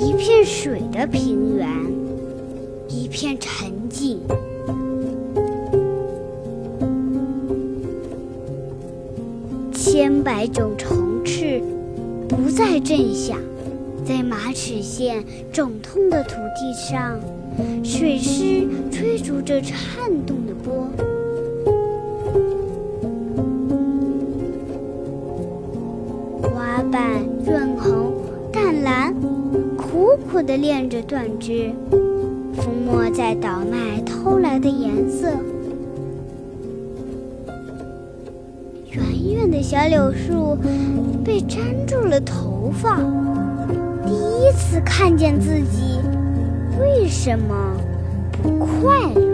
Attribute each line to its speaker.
Speaker 1: 一片水的平原，一片沉静。千百种虫翅不再震响，在马齿苋肿痛的土地上，水狮追逐着颤动的波。花瓣润，苦苦地恋着断枝，覆没在倒卖偷来的颜色。远远的小柳树被粘住了头发，第一次看见自己，为什么不快乐？